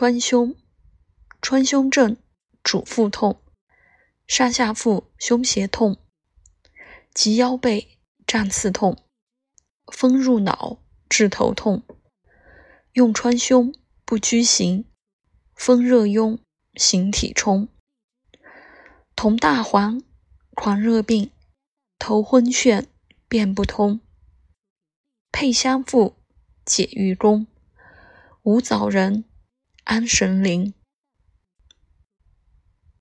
川芎，川芎症主腹痛，上下腹胸胁痛，及腰背胀刺痛，风入脑治头痛。用川芎不拘行，风热壅形体冲。同大黄，狂热病，头昏眩，便不通。配香附，解郁功。无枣仁，安神灵。